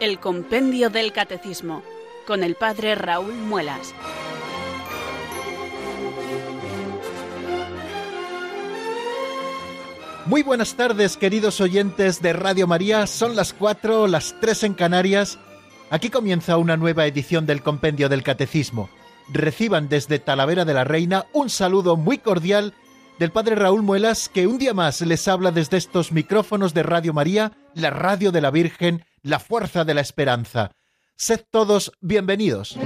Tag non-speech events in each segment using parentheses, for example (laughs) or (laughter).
El Compendio del Catecismo, con el Padre Raúl Muelas. Muy buenas tardes, queridos oyentes de Radio María. Son las cuatro, las tres en Canarias. Aquí comienza una nueva edición del Compendio del Catecismo. Reciban desde Talavera de la Reina un saludo muy cordial del Padre Raúl Muelas, que un día más les habla desde estos micrófonos de Radio María, la radio de la Virgen, la fuerza de la esperanza. Sed todos bienvenidos.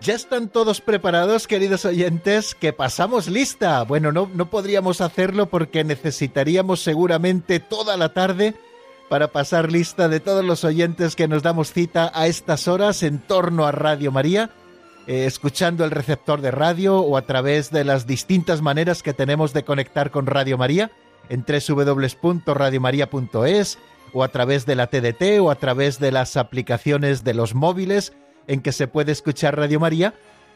¿Ya están todos preparados, queridos oyentes? Que pasamos lista. Bueno, no, no podríamos hacerlo porque necesitaríamos seguramente toda la tarde para pasar lista de todos los oyentes que nos damos cita a estas horas en torno a Radio María, eh, escuchando el receptor de radio o a través de las distintas maneras que tenemos de conectar con Radio María en www.radiomaria.es o a través de la TDT o a través de las aplicaciones de los móviles en que se puede escuchar Radio María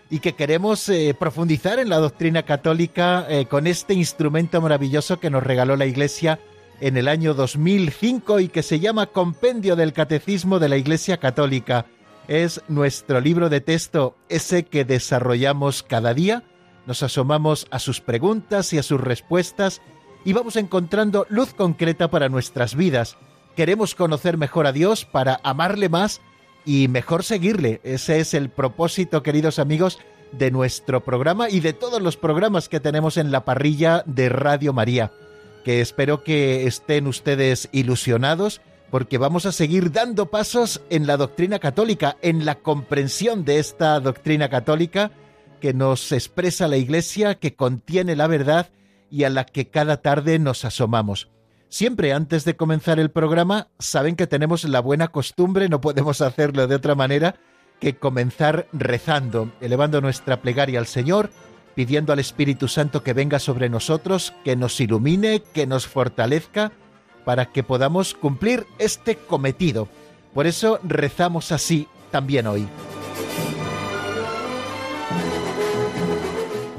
y que queremos eh, profundizar en la doctrina católica eh, con este instrumento maravilloso que nos regaló la Iglesia en el año 2005 y que se llama Compendio del Catecismo de la Iglesia Católica. Es nuestro libro de texto, ese que desarrollamos cada día. Nos asomamos a sus preguntas y a sus respuestas y vamos encontrando luz concreta para nuestras vidas. Queremos conocer mejor a Dios para amarle más y mejor seguirle. Ese es el propósito, queridos amigos, de nuestro programa y de todos los programas que tenemos en la parrilla de Radio María. Que espero que estén ustedes ilusionados porque vamos a seguir dando pasos en la doctrina católica, en la comprensión de esta doctrina católica que nos expresa la Iglesia, que contiene la verdad y a la que cada tarde nos asomamos. Siempre antes de comenzar el programa, saben que tenemos la buena costumbre, no podemos hacerlo de otra manera, que comenzar rezando, elevando nuestra plegaria al Señor, pidiendo al Espíritu Santo que venga sobre nosotros, que nos ilumine, que nos fortalezca, para que podamos cumplir este cometido. Por eso rezamos así también hoy.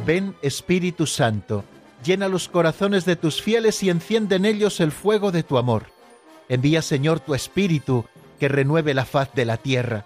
Ven Espíritu Santo Llena los corazones de tus fieles y enciende en ellos el fuego de tu amor. Envía, Señor, tu Espíritu, que renueve la faz de la tierra.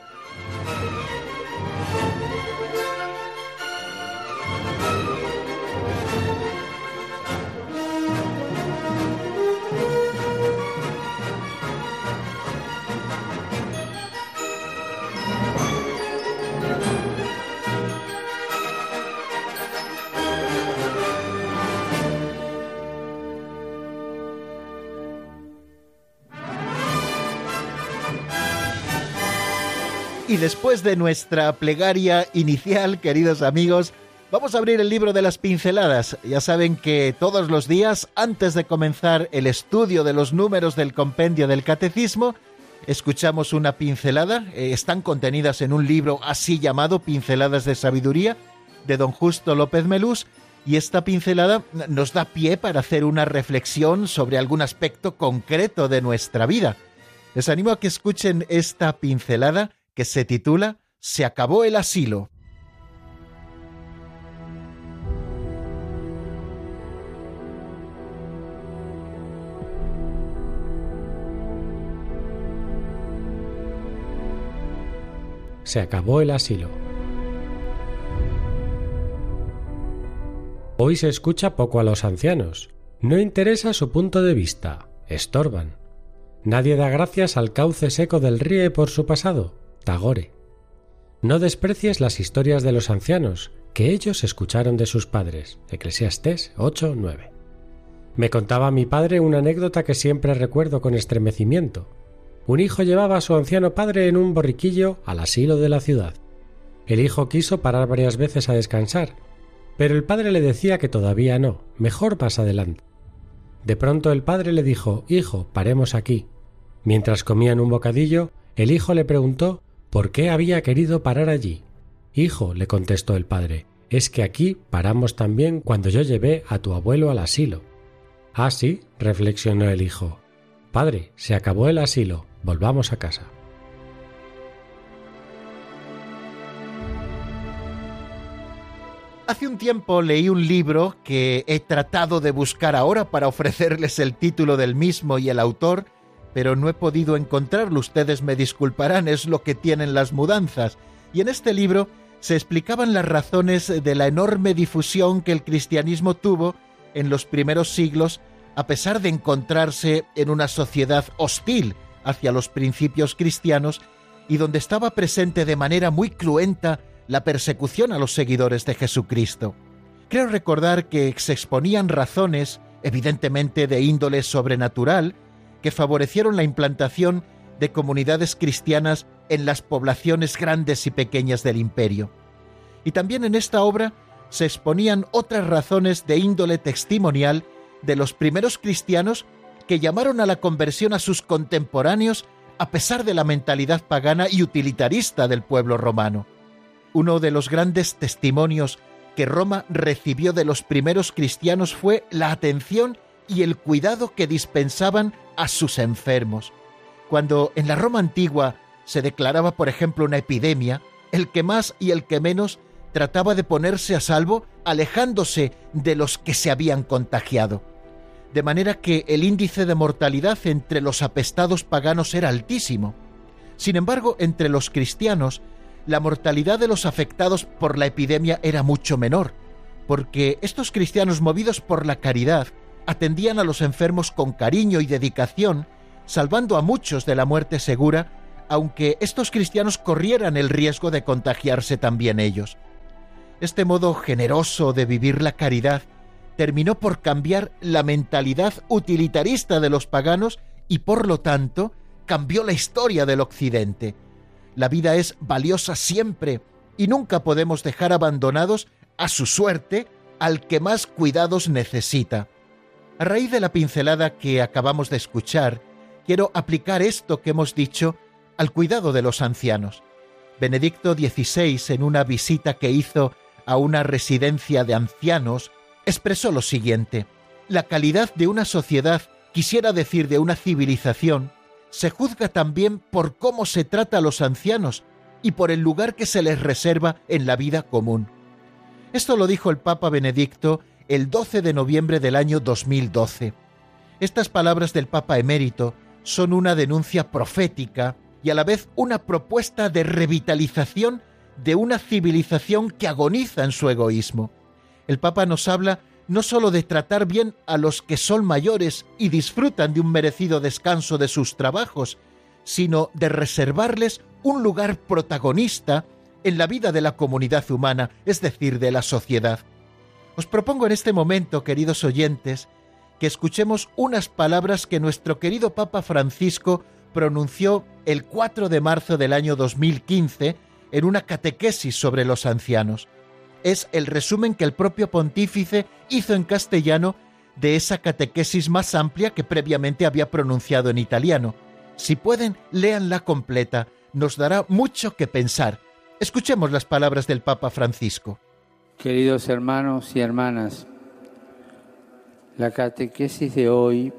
Y después de nuestra plegaria inicial, queridos amigos, vamos a abrir el libro de las pinceladas. Ya saben que todos los días, antes de comenzar el estudio de los números del compendio del catecismo, escuchamos una pincelada. Eh, están contenidas en un libro así llamado Pinceladas de Sabiduría, de don Justo López Melús, y esta pincelada nos da pie para hacer una reflexión sobre algún aspecto concreto de nuestra vida. Les animo a que escuchen esta pincelada se titula Se acabó el asilo. Se acabó el asilo. Hoy se escucha poco a los ancianos. No interesa su punto de vista. Estorban. Nadie da gracias al cauce seco del río por su pasado. Tagore. No desprecies las historias de los ancianos, que ellos escucharon de sus padres. Eclesiastés 8:9. Me contaba mi padre una anécdota que siempre recuerdo con estremecimiento. Un hijo llevaba a su anciano padre en un borriquillo al asilo de la ciudad. El hijo quiso parar varias veces a descansar, pero el padre le decía que todavía no, mejor más adelante. De pronto el padre le dijo Hijo, paremos aquí. Mientras comían un bocadillo, el hijo le preguntó por qué había querido parar allí. Hijo, le contestó el padre, es que aquí paramos también cuando yo llevé a tu abuelo al asilo. Ah, sí, reflexionó el hijo. Padre, se acabó el asilo, volvamos a casa. Hace un tiempo leí un libro que he tratado de buscar ahora para ofrecerles el título del mismo y el autor, pero no he podido encontrarlo. Ustedes me disculparán, es lo que tienen las mudanzas. Y en este libro se explicaban las razones de la enorme difusión que el cristianismo tuvo en los primeros siglos, a pesar de encontrarse en una sociedad hostil hacia los principios cristianos y donde estaba presente de manera muy cruenta la persecución a los seguidores de Jesucristo. Creo recordar que se exponían razones, evidentemente de índole sobrenatural, que favorecieron la implantación de comunidades cristianas en las poblaciones grandes y pequeñas del imperio. Y también en esta obra se exponían otras razones de índole testimonial de los primeros cristianos que llamaron a la conversión a sus contemporáneos a pesar de la mentalidad pagana y utilitarista del pueblo romano. Uno de los grandes testimonios que Roma recibió de los primeros cristianos fue la atención y el cuidado que dispensaban a sus enfermos. Cuando en la Roma antigua se declaraba, por ejemplo, una epidemia, el que más y el que menos trataba de ponerse a salvo alejándose de los que se habían contagiado. De manera que el índice de mortalidad entre los apestados paganos era altísimo. Sin embargo, entre los cristianos la mortalidad de los afectados por la epidemia era mucho menor, porque estos cristianos movidos por la caridad atendían a los enfermos con cariño y dedicación, salvando a muchos de la muerte segura, aunque estos cristianos corrieran el riesgo de contagiarse también ellos. Este modo generoso de vivir la caridad terminó por cambiar la mentalidad utilitarista de los paganos y por lo tanto cambió la historia del Occidente la vida es valiosa siempre y nunca podemos dejar abandonados a su suerte al que más cuidados necesita. A raíz de la pincelada que acabamos de escuchar, quiero aplicar esto que hemos dicho al cuidado de los ancianos. Benedicto XVI, en una visita que hizo a una residencia de ancianos, expresó lo siguiente, la calidad de una sociedad, quisiera decir de una civilización, se juzga también por cómo se trata a los ancianos y por el lugar que se les reserva en la vida común. Esto lo dijo el Papa Benedicto el 12 de noviembre del año 2012. Estas palabras del Papa emérito son una denuncia profética y a la vez una propuesta de revitalización de una civilización que agoniza en su egoísmo. El Papa nos habla no sólo de tratar bien a los que son mayores y disfrutan de un merecido descanso de sus trabajos, sino de reservarles un lugar protagonista en la vida de la comunidad humana, es decir, de la sociedad. Os propongo en este momento, queridos oyentes, que escuchemos unas palabras que nuestro querido Papa Francisco pronunció el 4 de marzo del año 2015 en una catequesis sobre los ancianos es el resumen que el propio pontífice hizo en castellano de esa catequesis más amplia que previamente había pronunciado en italiano. Si pueden, léanla completa, nos dará mucho que pensar. Escuchemos las palabras del Papa Francisco. Queridos hermanos y hermanas, la catequesis de hoy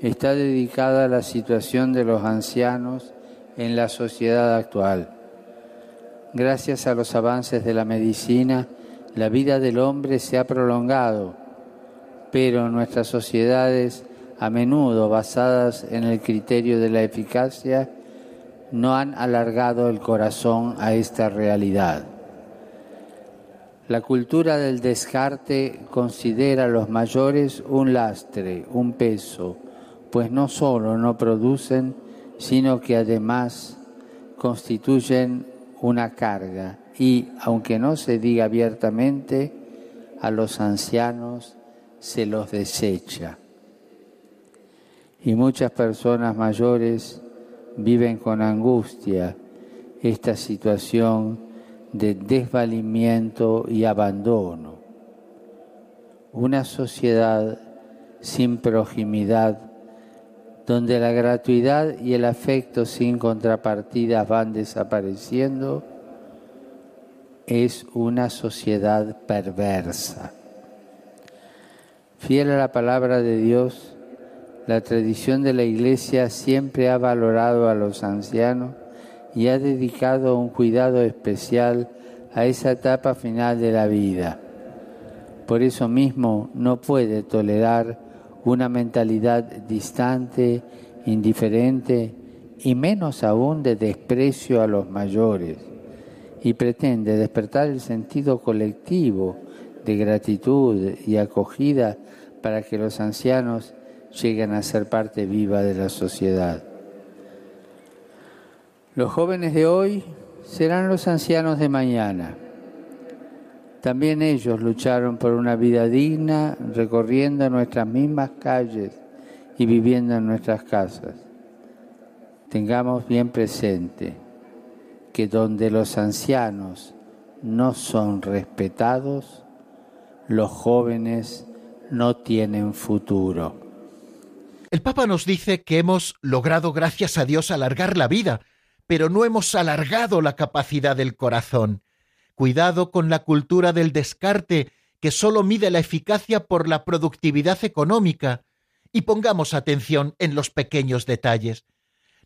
está dedicada a la situación de los ancianos en la sociedad actual. Gracias a los avances de la medicina, la vida del hombre se ha prolongado, pero nuestras sociedades, a menudo basadas en el criterio de la eficacia, no han alargado el corazón a esta realidad. La cultura del descarte considera a los mayores un lastre, un peso, pues no solo no producen, sino que además constituyen una carga y, aunque no se diga abiertamente, a los ancianos se los desecha. Y muchas personas mayores viven con angustia esta situación de desvalimiento y abandono. Una sociedad sin proximidad, donde la gratuidad y el afecto sin contrapartidas van desapareciendo, es una sociedad perversa. Fiel a la palabra de Dios, la tradición de la Iglesia siempre ha valorado a los ancianos y ha dedicado un cuidado especial a esa etapa final de la vida. Por eso mismo no puede tolerar una mentalidad distante, indiferente y menos aún de desprecio a los mayores y pretende despertar el sentido colectivo de gratitud y acogida para que los ancianos lleguen a ser parte viva de la sociedad. Los jóvenes de hoy serán los ancianos de mañana. También ellos lucharon por una vida digna recorriendo nuestras mismas calles y viviendo en nuestras casas. Tengamos bien presente que donde los ancianos no son respetados, los jóvenes no tienen futuro. El Papa nos dice que hemos logrado, gracias a Dios, alargar la vida, pero no hemos alargado la capacidad del corazón. Cuidado con la cultura del descarte, que solo mide la eficacia por la productividad económica, y pongamos atención en los pequeños detalles.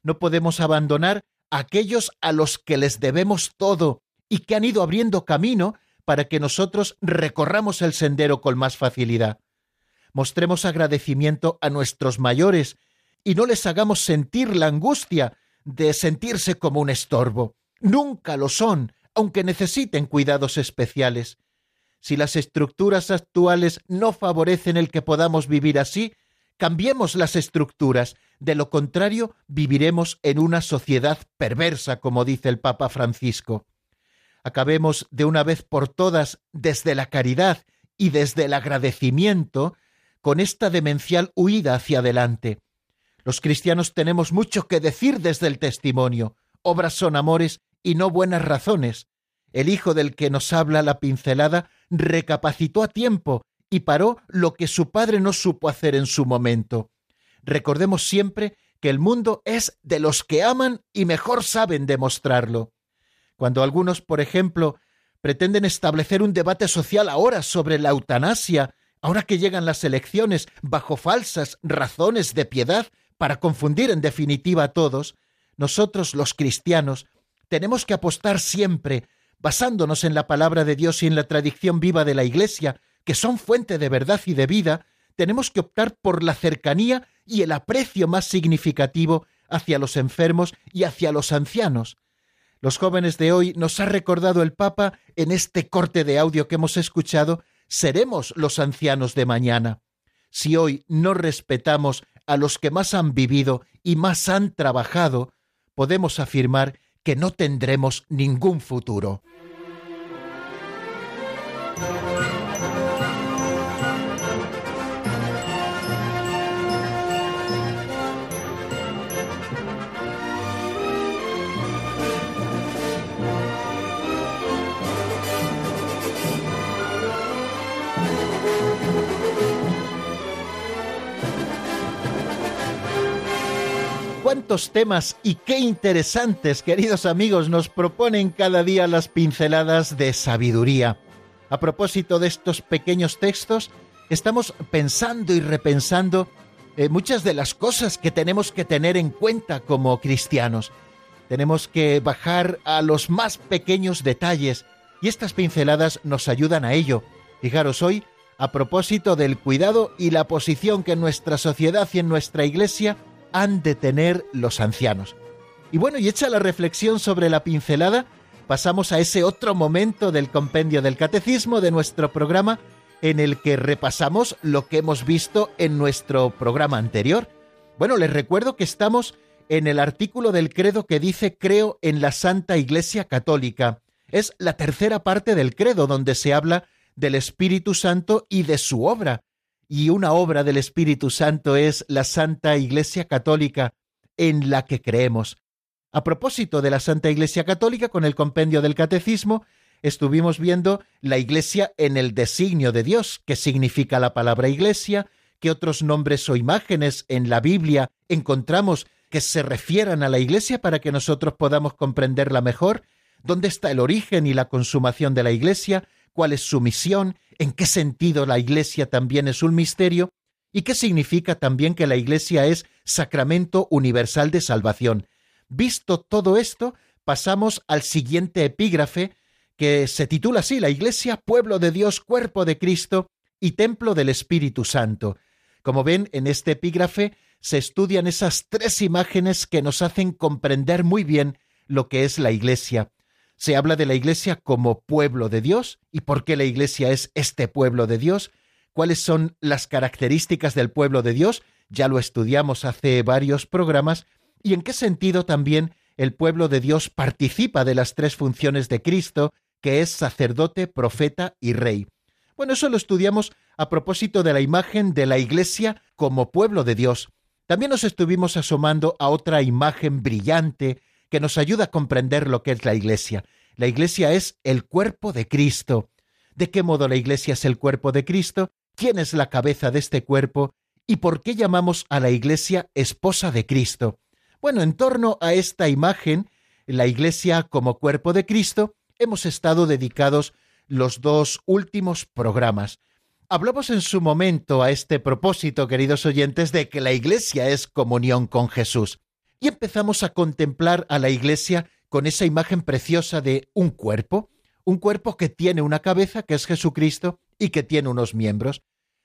No podemos abandonar a aquellos a los que les debemos todo y que han ido abriendo camino para que nosotros recorramos el sendero con más facilidad. Mostremos agradecimiento a nuestros mayores y no les hagamos sentir la angustia de sentirse como un estorbo. Nunca lo son, aunque necesiten cuidados especiales. Si las estructuras actuales no favorecen el que podamos vivir así, cambiemos las estructuras, de lo contrario viviremos en una sociedad perversa, como dice el Papa Francisco. Acabemos de una vez por todas, desde la caridad y desde el agradecimiento, con esta demencial huida hacia adelante. Los cristianos tenemos mucho que decir desde el testimonio. Obras son amores y no buenas razones. El hijo del que nos habla la pincelada recapacitó a tiempo y paró lo que su padre no supo hacer en su momento. Recordemos siempre que el mundo es de los que aman y mejor saben demostrarlo. Cuando algunos, por ejemplo, pretenden establecer un debate social ahora sobre la eutanasia, ahora que llegan las elecciones, bajo falsas razones de piedad, para confundir en definitiva a todos, nosotros los cristianos tenemos que apostar siempre, basándonos en la palabra de Dios y en la tradición viva de la Iglesia, que son fuente de verdad y de vida, tenemos que optar por la cercanía y el aprecio más significativo hacia los enfermos y hacia los ancianos. Los jóvenes de hoy nos ha recordado el Papa en este corte de audio que hemos escuchado, seremos los ancianos de mañana. Si hoy no respetamos a los que más han vivido y más han trabajado, podemos afirmar que no tendremos ningún futuro. Cuántos temas y qué interesantes, queridos amigos, nos proponen cada día las pinceladas de sabiduría. A propósito de estos pequeños textos, estamos pensando y repensando eh, muchas de las cosas que tenemos que tener en cuenta como cristianos. Tenemos que bajar a los más pequeños detalles y estas pinceladas nos ayudan a ello. Fijaros hoy, a propósito del cuidado y la posición que en nuestra sociedad y en nuestra iglesia han de tener los ancianos. Y bueno, y hecha la reflexión sobre la pincelada, pasamos a ese otro momento del compendio del catecismo de nuestro programa en el que repasamos lo que hemos visto en nuestro programa anterior. Bueno, les recuerdo que estamos en el artículo del credo que dice creo en la Santa Iglesia Católica. Es la tercera parte del credo donde se habla del Espíritu Santo y de su obra y una obra del Espíritu Santo es la Santa Iglesia Católica en la que creemos. A propósito de la Santa Iglesia Católica, con el compendio del Catecismo, estuvimos viendo la Iglesia en el designio de Dios, que significa la palabra Iglesia, qué otros nombres o imágenes en la Biblia encontramos que se refieran a la Iglesia para que nosotros podamos comprenderla mejor. dónde está el origen y la consumación de la Iglesia, cuál es su misión, en qué sentido la Iglesia también es un misterio, y qué significa también que la Iglesia es sacramento universal de salvación. Visto todo esto, pasamos al siguiente epígrafe que se titula así, La Iglesia, pueblo de Dios, cuerpo de Cristo y templo del Espíritu Santo. Como ven, en este epígrafe se estudian esas tres imágenes que nos hacen comprender muy bien lo que es la Iglesia. Se habla de la Iglesia como pueblo de Dios y por qué la Iglesia es este pueblo de Dios, cuáles son las características del pueblo de Dios, ya lo estudiamos hace varios programas, y en qué sentido también el pueblo de Dios participa de las tres funciones de Cristo, que es sacerdote, profeta y rey. Bueno, eso lo estudiamos a propósito de la imagen de la Iglesia como pueblo de Dios. También nos estuvimos asomando a otra imagen brillante que nos ayuda a comprender lo que es la Iglesia. La Iglesia es el cuerpo de Cristo. ¿De qué modo la Iglesia es el cuerpo de Cristo? ¿Quién es la cabeza de este cuerpo? ¿Y por qué llamamos a la Iglesia esposa de Cristo? Bueno, en torno a esta imagen, la Iglesia como cuerpo de Cristo, hemos estado dedicados los dos últimos programas. Hablamos en su momento a este propósito, queridos oyentes, de que la Iglesia es comunión con Jesús. Y empezamos a contemplar a la Iglesia con esa imagen preciosa de un cuerpo, un cuerpo que tiene una cabeza, que es Jesucristo, y que tiene unos miembros.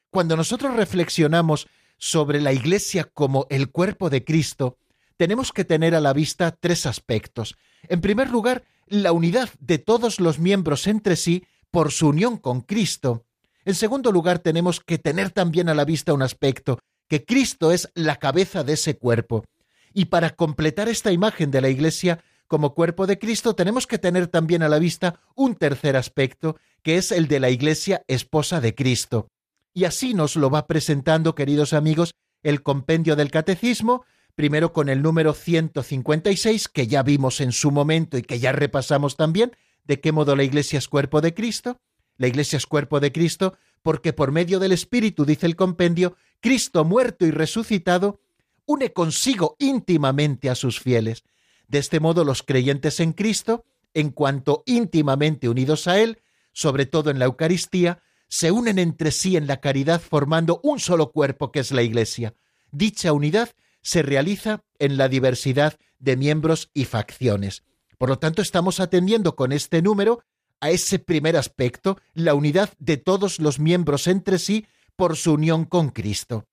Cuando nosotros reflexionamos sobre la Iglesia como el cuerpo de Cristo, tenemos que tener a la vista tres aspectos. En primer lugar, la unidad de todos los miembros entre sí por su unión con Cristo. En segundo lugar, tenemos que tener también a la vista un aspecto, que Cristo es la cabeza de ese cuerpo. Y para completar esta imagen de la Iglesia como cuerpo de Cristo, tenemos que tener también a la vista un tercer aspecto, que es el de la Iglesia esposa de Cristo. Y así nos lo va presentando, queridos amigos, el compendio del Catecismo, primero con el número 156, que ya vimos en su momento y que ya repasamos también, de qué modo la Iglesia es cuerpo de Cristo, la Iglesia es cuerpo de Cristo porque por medio del Espíritu, dice el compendio, Cristo muerto y resucitado, une consigo íntimamente a sus fieles. De este modo los creyentes en Cristo, en cuanto íntimamente unidos a Él, sobre todo en la Eucaristía, se unen entre sí en la caridad formando un solo cuerpo que es la Iglesia. Dicha unidad se realiza en la diversidad de miembros y facciones. Por lo tanto, estamos atendiendo con este número a ese primer aspecto, la unidad de todos los miembros entre sí por su unión con Cristo.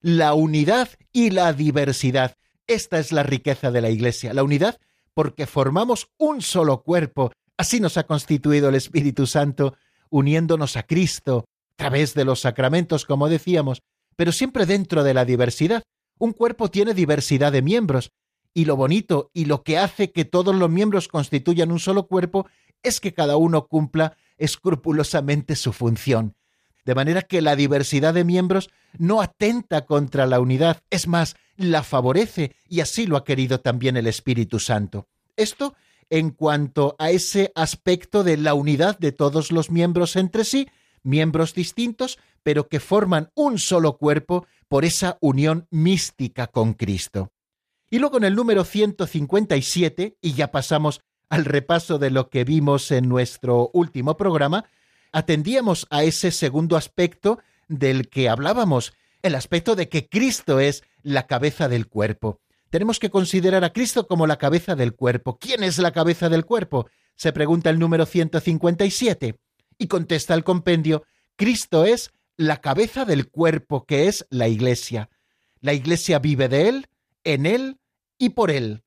La unidad y la diversidad. Esta es la riqueza de la Iglesia, la unidad porque formamos un solo cuerpo. Así nos ha constituido el Espíritu Santo, uniéndonos a Cristo, a través de los sacramentos, como decíamos, pero siempre dentro de la diversidad. Un cuerpo tiene diversidad de miembros, y lo bonito y lo que hace que todos los miembros constituyan un solo cuerpo es que cada uno cumpla escrupulosamente su función. De manera que la diversidad de miembros no atenta contra la unidad, es más, la favorece y así lo ha querido también el Espíritu Santo. Esto en cuanto a ese aspecto de la unidad de todos los miembros entre sí, miembros distintos, pero que forman un solo cuerpo por esa unión mística con Cristo. Y luego en el número 157, y ya pasamos al repaso de lo que vimos en nuestro último programa, atendíamos a ese segundo aspecto del que hablábamos, el aspecto de que Cristo es la cabeza del cuerpo. Tenemos que considerar a Cristo como la cabeza del cuerpo. ¿Quién es la cabeza del cuerpo? Se pregunta el número 157. Y contesta el compendio, Cristo es la cabeza del cuerpo que es la Iglesia. La Iglesia vive de Él, en Él y por Él.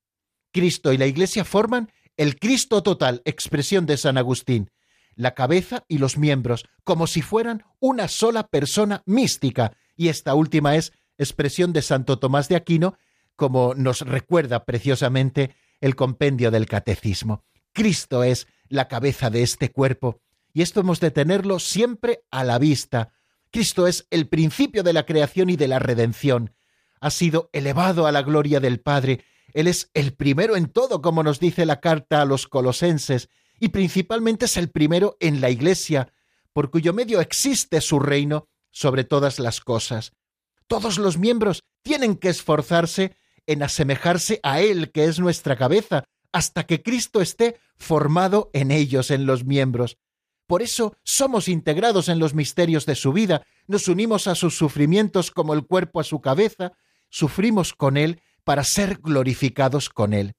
Cristo y la Iglesia forman el Cristo total, expresión de San Agustín, la cabeza y los miembros, como si fueran una sola persona mística, y esta última es expresión de Santo Tomás de Aquino, como nos recuerda preciosamente el compendio del Catecismo. Cristo es la cabeza de este cuerpo, y esto hemos de tenerlo siempre a la vista. Cristo es el principio de la creación y de la redención. Ha sido elevado a la gloria del Padre él es el primero en todo, como nos dice la carta a los colosenses, y principalmente es el primero en la Iglesia, por cuyo medio existe su reino sobre todas las cosas. Todos los miembros tienen que esforzarse en asemejarse a Él, que es nuestra cabeza, hasta que Cristo esté formado en ellos, en los miembros. Por eso somos integrados en los misterios de su vida, nos unimos a sus sufrimientos como el cuerpo a su cabeza, sufrimos con Él para ser glorificados con Él.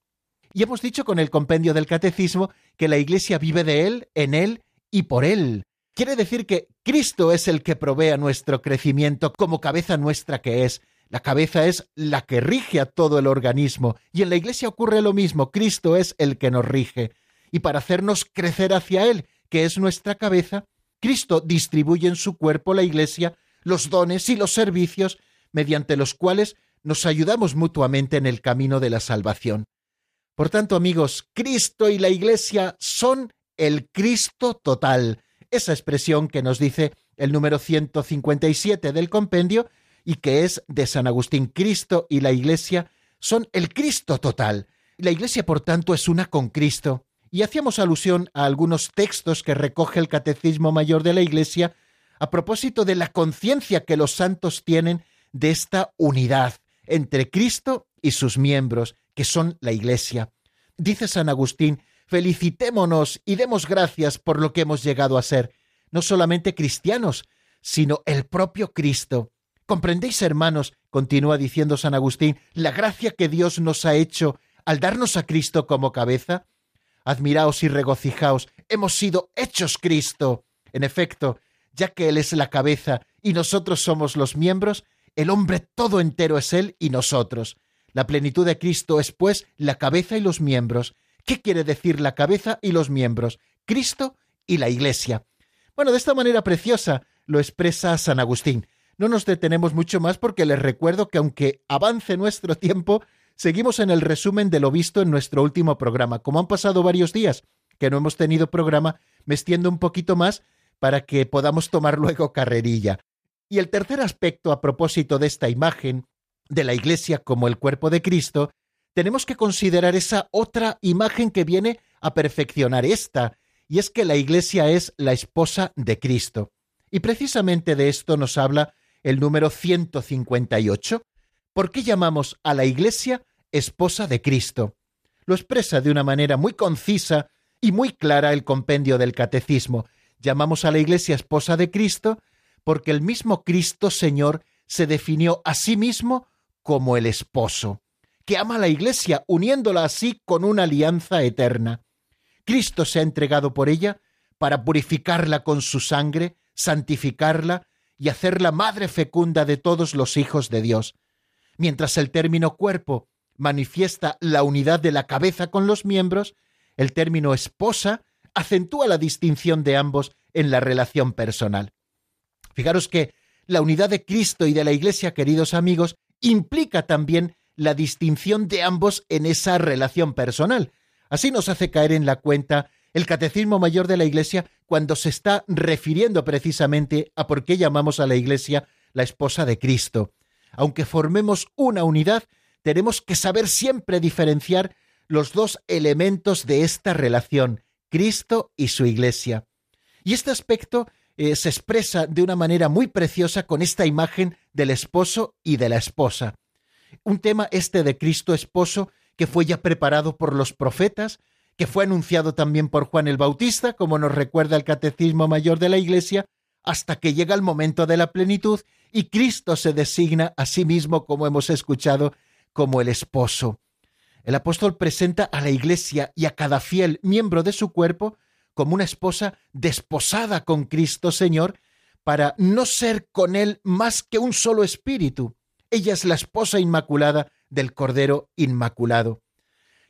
Y hemos dicho con el compendio del Catecismo que la Iglesia vive de Él, en Él y por Él. Quiere decir que Cristo es el que provee nuestro crecimiento como cabeza nuestra que es. La cabeza es la que rige a todo el organismo y en la Iglesia ocurre lo mismo. Cristo es el que nos rige. Y para hacernos crecer hacia Él, que es nuestra cabeza, Cristo distribuye en su cuerpo, la Iglesia, los dones y los servicios mediante los cuales nos ayudamos mutuamente en el camino de la salvación. Por tanto, amigos, Cristo y la Iglesia son el Cristo total, esa expresión que nos dice el número 157 del compendio y que es de San Agustín. Cristo y la Iglesia son el Cristo total. La Iglesia, por tanto, es una con Cristo. Y hacíamos alusión a algunos textos que recoge el Catecismo Mayor de la Iglesia a propósito de la conciencia que los santos tienen de esta unidad entre Cristo y sus miembros, que son la Iglesia. Dice San Agustín, felicitémonos y demos gracias por lo que hemos llegado a ser, no solamente cristianos, sino el propio Cristo. ¿Comprendéis, hermanos? continúa diciendo San Agustín, la gracia que Dios nos ha hecho al darnos a Cristo como cabeza. Admiraos y regocijaos, hemos sido hechos Cristo. En efecto, ya que Él es la cabeza y nosotros somos los miembros, el hombre todo entero es Él y nosotros. La plenitud de Cristo es, pues, la cabeza y los miembros. ¿Qué quiere decir la cabeza y los miembros? Cristo y la Iglesia. Bueno, de esta manera preciosa lo expresa San Agustín. No nos detenemos mucho más porque les recuerdo que aunque avance nuestro tiempo, seguimos en el resumen de lo visto en nuestro último programa. Como han pasado varios días que no hemos tenido programa, me extiendo un poquito más para que podamos tomar (laughs) luego carrerilla. Y el tercer aspecto a propósito de esta imagen de la Iglesia como el cuerpo de Cristo, tenemos que considerar esa otra imagen que viene a perfeccionar esta, y es que la Iglesia es la esposa de Cristo. Y precisamente de esto nos habla el número 158. ¿Por qué llamamos a la Iglesia esposa de Cristo? Lo expresa de una manera muy concisa y muy clara el compendio del Catecismo. Llamamos a la Iglesia esposa de Cristo porque el mismo Cristo Señor se definió a sí mismo como el esposo, que ama a la Iglesia, uniéndola así con una alianza eterna. Cristo se ha entregado por ella para purificarla con su sangre, santificarla y hacerla madre fecunda de todos los hijos de Dios. Mientras el término cuerpo manifiesta la unidad de la cabeza con los miembros, el término esposa acentúa la distinción de ambos en la relación personal. Fijaros que la unidad de Cristo y de la Iglesia, queridos amigos, implica también la distinción de ambos en esa relación personal. Así nos hace caer en la cuenta el Catecismo Mayor de la Iglesia cuando se está refiriendo precisamente a por qué llamamos a la Iglesia la esposa de Cristo. Aunque formemos una unidad, tenemos que saber siempre diferenciar los dos elementos de esta relación, Cristo y su Iglesia. Y este aspecto eh, se expresa de una manera muy preciosa con esta imagen del esposo y de la esposa. Un tema este de Cristo esposo que fue ya preparado por los profetas, que fue anunciado también por Juan el Bautista, como nos recuerda el Catecismo Mayor de la Iglesia, hasta que llega el momento de la plenitud y Cristo se designa a sí mismo, como hemos escuchado, como el esposo. El apóstol presenta a la Iglesia y a cada fiel miembro de su cuerpo como una esposa desposada con Cristo Señor, para no ser con Él más que un solo espíritu. Ella es la esposa inmaculada del Cordero Inmaculado.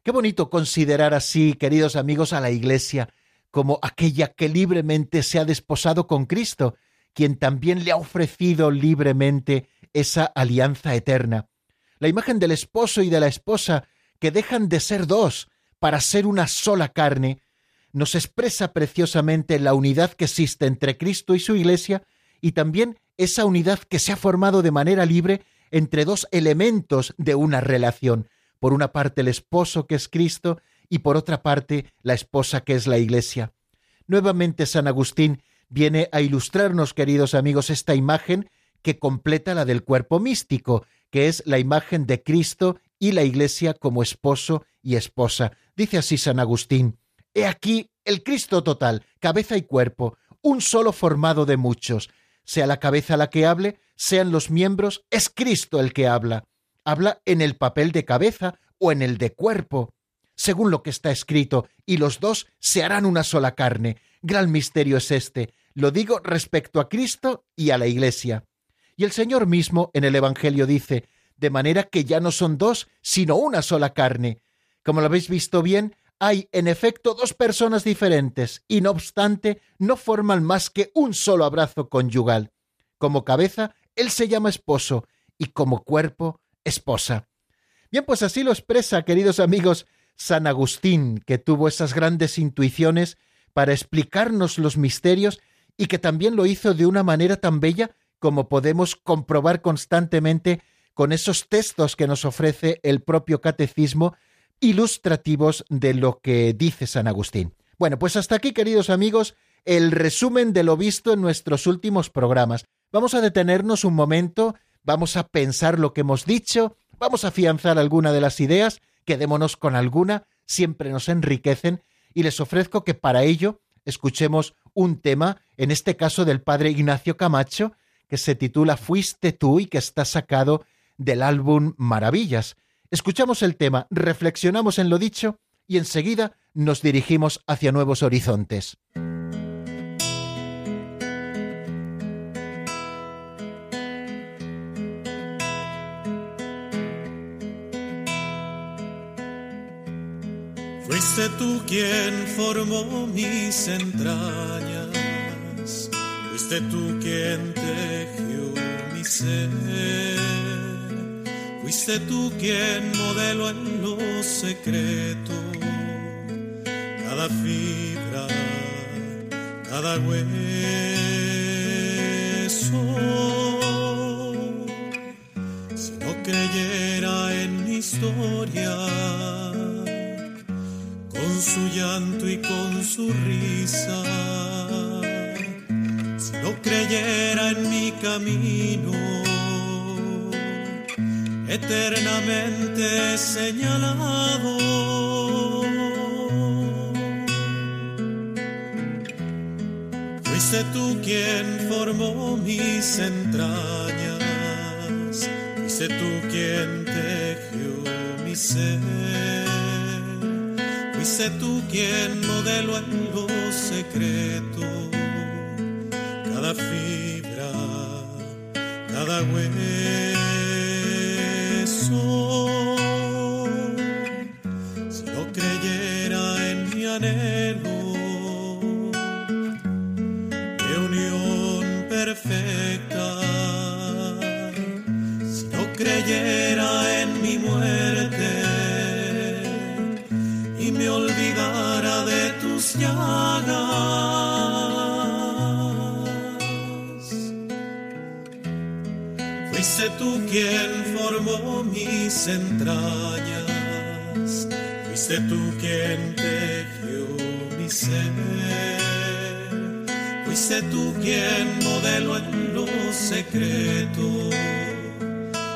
Qué bonito considerar así, queridos amigos, a la Iglesia como aquella que libremente se ha desposado con Cristo, quien también le ha ofrecido libremente esa alianza eterna. La imagen del esposo y de la esposa que dejan de ser dos para ser una sola carne, nos expresa preciosamente la unidad que existe entre Cristo y su Iglesia y también esa unidad que se ha formado de manera libre entre dos elementos de una relación. Por una parte el esposo que es Cristo y por otra parte la esposa que es la Iglesia. Nuevamente San Agustín viene a ilustrarnos, queridos amigos, esta imagen que completa la del cuerpo místico, que es la imagen de Cristo y la Iglesia como esposo y esposa. Dice así San Agustín, He aquí el Cristo total, cabeza y cuerpo, un solo formado de muchos. Sea la cabeza la que hable, sean los miembros, es Cristo el que habla. Habla en el papel de cabeza o en el de cuerpo, según lo que está escrito, y los dos se harán una sola carne. Gran misterio es este. Lo digo respecto a Cristo y a la Iglesia. Y el Señor mismo en el Evangelio dice, de manera que ya no son dos, sino una sola carne. Como lo habéis visto bien, hay en efecto dos personas diferentes y no obstante no forman más que un solo abrazo conyugal. Como cabeza, él se llama esposo y como cuerpo, esposa. Bien, pues así lo expresa, queridos amigos, San Agustín, que tuvo esas grandes intuiciones para explicarnos los misterios y que también lo hizo de una manera tan bella como podemos comprobar constantemente con esos textos que nos ofrece el propio catecismo ilustrativos de lo que dice San Agustín. Bueno, pues hasta aquí, queridos amigos, el resumen de lo visto en nuestros últimos programas. Vamos a detenernos un momento, vamos a pensar lo que hemos dicho, vamos a afianzar alguna de las ideas, quedémonos con alguna, siempre nos enriquecen, y les ofrezco que para ello escuchemos un tema, en este caso del padre Ignacio Camacho, que se titula Fuiste tú y que está sacado del álbum Maravillas. Escuchamos el tema, reflexionamos en lo dicho y enseguida nos dirigimos hacia nuevos horizontes. Fuiste tú quien formó mis entrañas, fuiste tú quien tejió mi ser Fuiste tú quien modeló en lo secreto cada fibra, cada hueso. Si no creyera en mi historia, con su llanto y con su risa, si no creyera en mi camino, eternamente señalado. Fuiste tú quien formó mis entrañas, fuiste tú quien tejió mi ser, fuiste tú quien modeló en lo secreto cada fibra, cada huella anhelo de unión perfecta, si no creyera en mi muerte y me olvidara de tus llagas. Fuiste tú quien formó mis entrañas, fuiste tú quien mi ser, fuiste tú quien modeló en lo secreto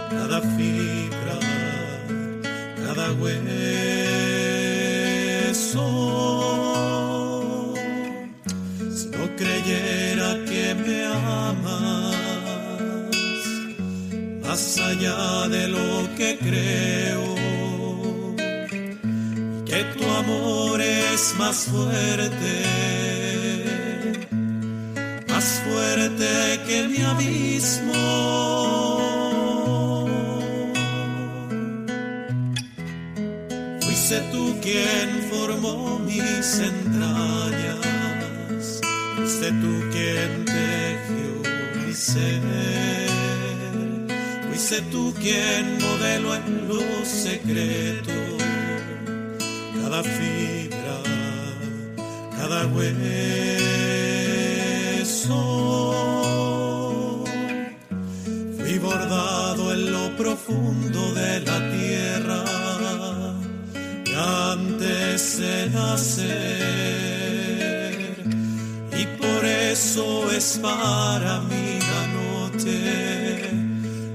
cada fibra, cada hueso. Si no creyera que me amas, más allá de lo que creo, tu amor es más fuerte, más fuerte que mi abismo. Fuiste tú quien formó mis entrañas, fuiste tú quien tejió mi ser Fuiste tú quien modeló en lo secreto cada fibra, cada hueso. Fui bordado en lo profundo de la tierra y antes de nacer. Y por eso es para mí la noche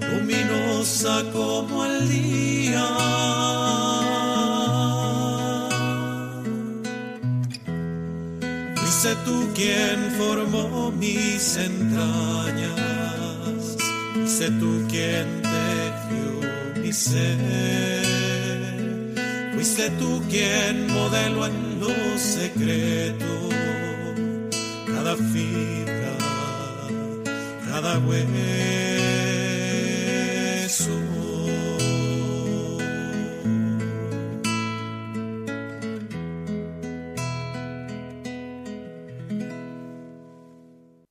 luminosa como el día. Fuiste tú quien formó mis entrañas, fuiste tú quien tejió mi ser, fuiste tú quien modeló en lo secreto cada fibra, cada hueso.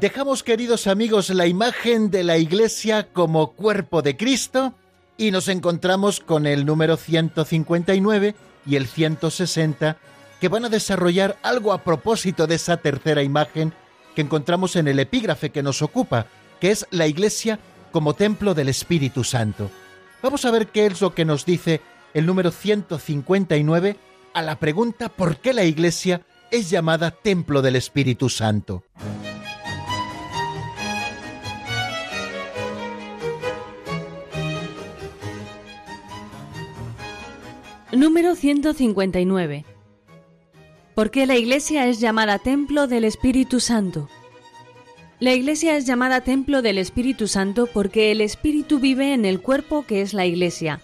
Dejamos, queridos amigos, la imagen de la Iglesia como cuerpo de Cristo y nos encontramos con el número 159 y el 160 que van a desarrollar algo a propósito de esa tercera imagen que encontramos en el epígrafe que nos ocupa, que es la Iglesia como templo del Espíritu Santo. Vamos a ver qué es lo que nos dice el número 159 a la pregunta ¿por qué la Iglesia es llamada templo del Espíritu Santo? Número 159. ¿Por qué la Iglesia es llamada Templo del Espíritu Santo? La Iglesia es llamada Templo del Espíritu Santo porque el Espíritu vive en el cuerpo que es la Iglesia,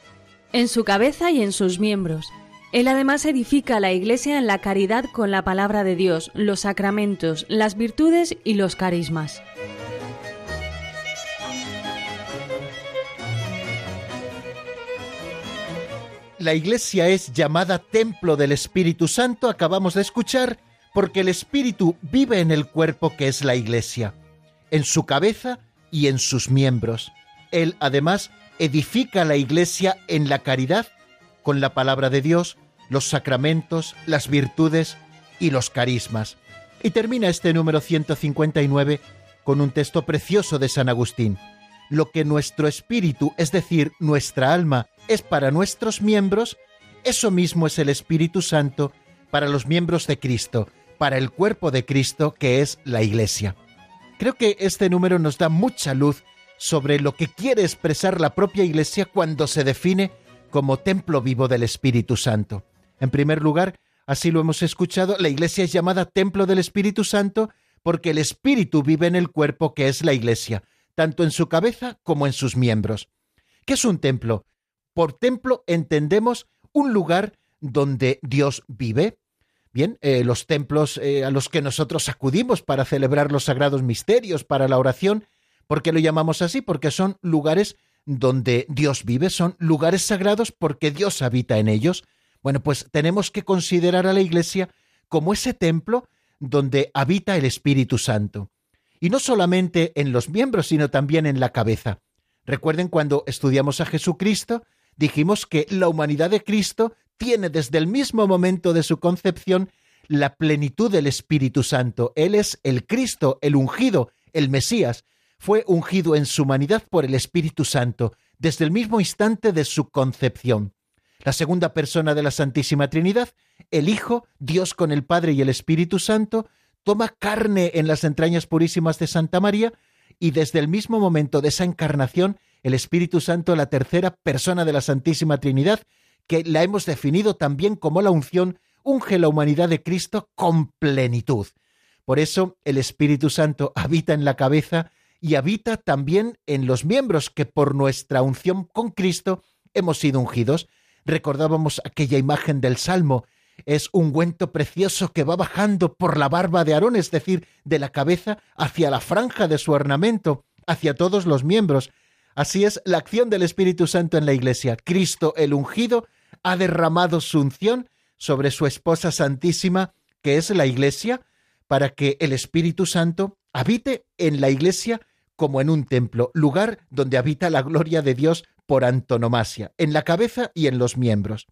en su cabeza y en sus miembros. Él además edifica la Iglesia en la caridad con la palabra de Dios, los sacramentos, las virtudes y los carismas. La iglesia es llamada templo del Espíritu Santo, acabamos de escuchar, porque el Espíritu vive en el cuerpo que es la iglesia, en su cabeza y en sus miembros. Él además edifica la iglesia en la caridad, con la palabra de Dios, los sacramentos, las virtudes y los carismas. Y termina este número 159 con un texto precioso de San Agustín. Lo que nuestro espíritu, es decir, nuestra alma, es para nuestros miembros, eso mismo es el Espíritu Santo para los miembros de Cristo, para el cuerpo de Cristo que es la Iglesia. Creo que este número nos da mucha luz sobre lo que quiere expresar la propia Iglesia cuando se define como templo vivo del Espíritu Santo. En primer lugar, así lo hemos escuchado, la Iglesia es llamada templo del Espíritu Santo porque el Espíritu vive en el cuerpo que es la Iglesia, tanto en su cabeza como en sus miembros. ¿Qué es un templo? Por templo entendemos un lugar donde Dios vive. Bien, eh, los templos eh, a los que nosotros acudimos para celebrar los sagrados misterios, para la oración, ¿por qué lo llamamos así? Porque son lugares donde Dios vive, son lugares sagrados porque Dios habita en ellos. Bueno, pues tenemos que considerar a la Iglesia como ese templo donde habita el Espíritu Santo. Y no solamente en los miembros, sino también en la cabeza. Recuerden cuando estudiamos a Jesucristo, dijimos que la humanidad de Cristo tiene desde el mismo momento de su concepción la plenitud del Espíritu Santo. Él es el Cristo, el ungido, el Mesías. Fue ungido en su humanidad por el Espíritu Santo desde el mismo instante de su concepción. La segunda persona de la Santísima Trinidad, el Hijo, Dios con el Padre y el Espíritu Santo, toma carne en las entrañas purísimas de Santa María y desde el mismo momento de esa encarnación el Espíritu Santo, la tercera persona de la Santísima Trinidad, que la hemos definido también como la unción, unge la humanidad de Cristo con plenitud. Por eso el Espíritu Santo habita en la cabeza y habita también en los miembros que por nuestra unción con Cristo hemos sido ungidos. Recordábamos aquella imagen del Salmo. Es un ungüento precioso que va bajando por la barba de Aarón, es decir, de la cabeza hacia la franja de su ornamento, hacia todos los miembros. Así es la acción del Espíritu Santo en la Iglesia. Cristo el ungido ha derramado su unción sobre su esposa santísima, que es la Iglesia, para que el Espíritu Santo habite en la Iglesia como en un templo, lugar donde habita la gloria de Dios por antonomasia, en la cabeza y en los miembros.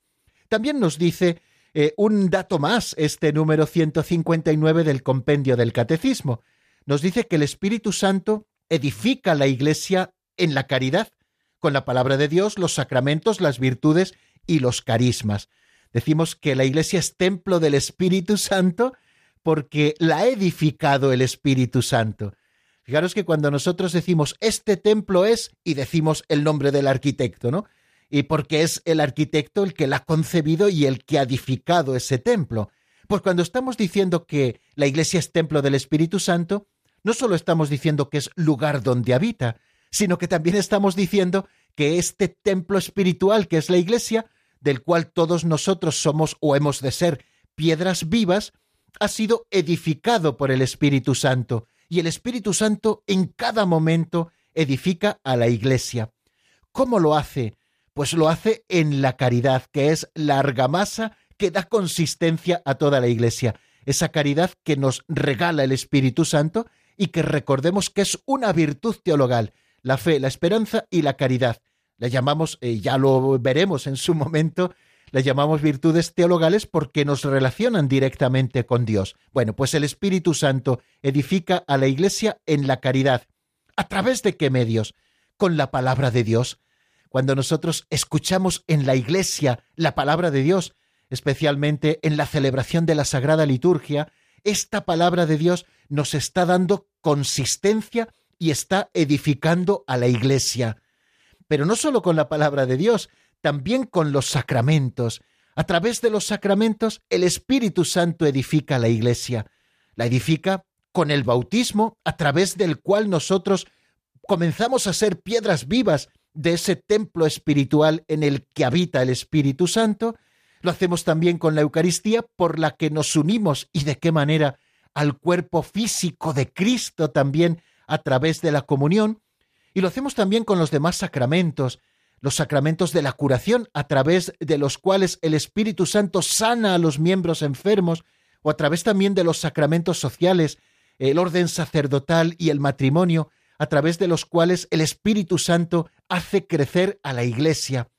También nos dice eh, un dato más este número 159 del compendio del Catecismo. nos dice que el Espíritu Santo edifica la Iglesia en la caridad, con la palabra de Dios, los sacramentos, las virtudes y los carismas. Decimos que la Iglesia es templo del Espíritu Santo porque la ha edificado el Espíritu Santo. Fijaros que cuando nosotros decimos este templo es y decimos el nombre del arquitecto, ¿no? Y porque es el arquitecto el que la ha concebido y el que ha edificado ese templo. Pues cuando estamos diciendo que la iglesia es templo del Espíritu Santo, no solo estamos diciendo que es lugar donde habita, sino que también estamos diciendo que este templo espiritual que es la iglesia, del cual todos nosotros somos o hemos de ser piedras vivas, ha sido edificado por el Espíritu Santo, y el Espíritu Santo en cada momento edifica a la iglesia. ¿Cómo lo hace? Pues lo hace en la caridad, que es la argamasa que da consistencia a toda la iglesia. Esa caridad que nos regala el Espíritu Santo y que recordemos que es una virtud teologal, la fe, la esperanza y la caridad. La llamamos, eh, ya lo veremos en su (laughs) momento, la llamamos virtudes teologales porque nos relacionan directamente con Dios. Bueno, pues el Espíritu Santo edifica a la Iglesia en la caridad. ¿A través de qué medios? Con la palabra de Dios. Cuando nosotros escuchamos en la Iglesia la palabra de Dios, especialmente en la celebración de la Sagrada Liturgia, esta palabra de Dios nos está dando consistencia y está edificando a la Iglesia. Pero no solo con la palabra de Dios, también con los sacramentos. A través de los sacramentos, el Espíritu Santo edifica la Iglesia. La edifica con el bautismo, a través del cual nosotros comenzamos a ser piedras vivas de ese templo espiritual en el que habita el Espíritu Santo. Lo hacemos también con la Eucaristía, por la que nos unimos y de qué manera al cuerpo físico de Cristo también a través de la comunión. Y lo hacemos también con los demás sacramentos, los sacramentos de la curación, a través de los cuales el Espíritu Santo sana a los miembros enfermos, o a través también de los sacramentos sociales, el orden sacerdotal y el matrimonio, a través de los cuales el Espíritu Santo hace crecer a la Iglesia.